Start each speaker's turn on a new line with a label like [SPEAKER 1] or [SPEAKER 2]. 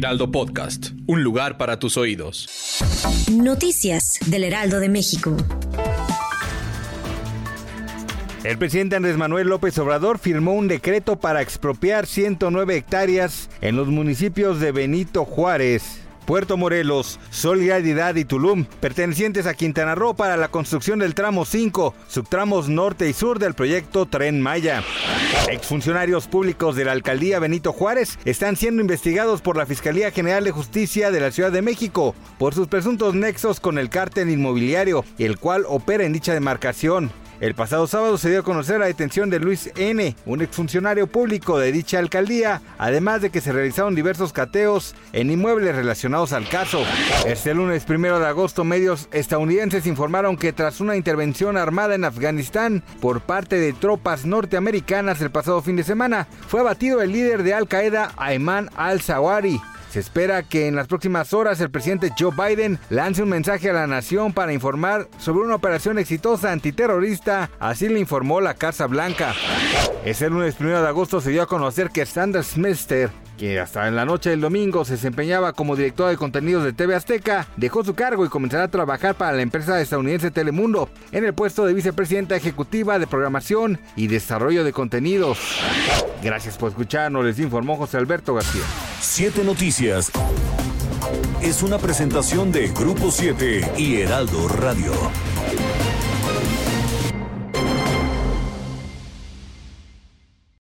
[SPEAKER 1] Heraldo Podcast, un lugar para tus oídos.
[SPEAKER 2] Noticias del Heraldo de México.
[SPEAKER 3] El presidente Andrés Manuel López Obrador firmó un decreto para expropiar 109 hectáreas en los municipios de Benito Juárez, Puerto Morelos, Solidaridad y Tulum, pertenecientes a Quintana Roo para la construcción del tramo 5, subtramos norte y sur del proyecto Tren Maya. Exfuncionarios públicos de la alcaldía Benito Juárez están siendo investigados por la Fiscalía General de Justicia de la Ciudad de México por sus presuntos nexos con el cártel inmobiliario, el cual opera en dicha demarcación. El pasado sábado se dio a conocer la detención de Luis N., un exfuncionario público de dicha alcaldía, además de que se realizaron diversos cateos en inmuebles relacionados al caso. Este lunes primero de agosto, medios estadounidenses informaron que tras una intervención armada en Afganistán por parte de tropas norteamericanas el pasado fin de semana, fue abatido el líder de Al Qaeda, Ayman al-Zawari. Se espera que en las próximas horas el presidente Joe Biden lance un mensaje a la nación para informar sobre una operación exitosa antiterrorista, así le informó la Casa Blanca. Ese lunes 1 de agosto se dio a conocer que Sanders Smester que hasta en la noche del domingo se desempeñaba como director de contenidos de TV Azteca, dejó su cargo y comenzará a trabajar para la empresa estadounidense Telemundo en el puesto de vicepresidenta ejecutiva de programación y desarrollo de contenidos. Gracias por escucharnos, les informó José Alberto García.
[SPEAKER 4] Siete Noticias es una presentación de Grupo 7 y Heraldo Radio.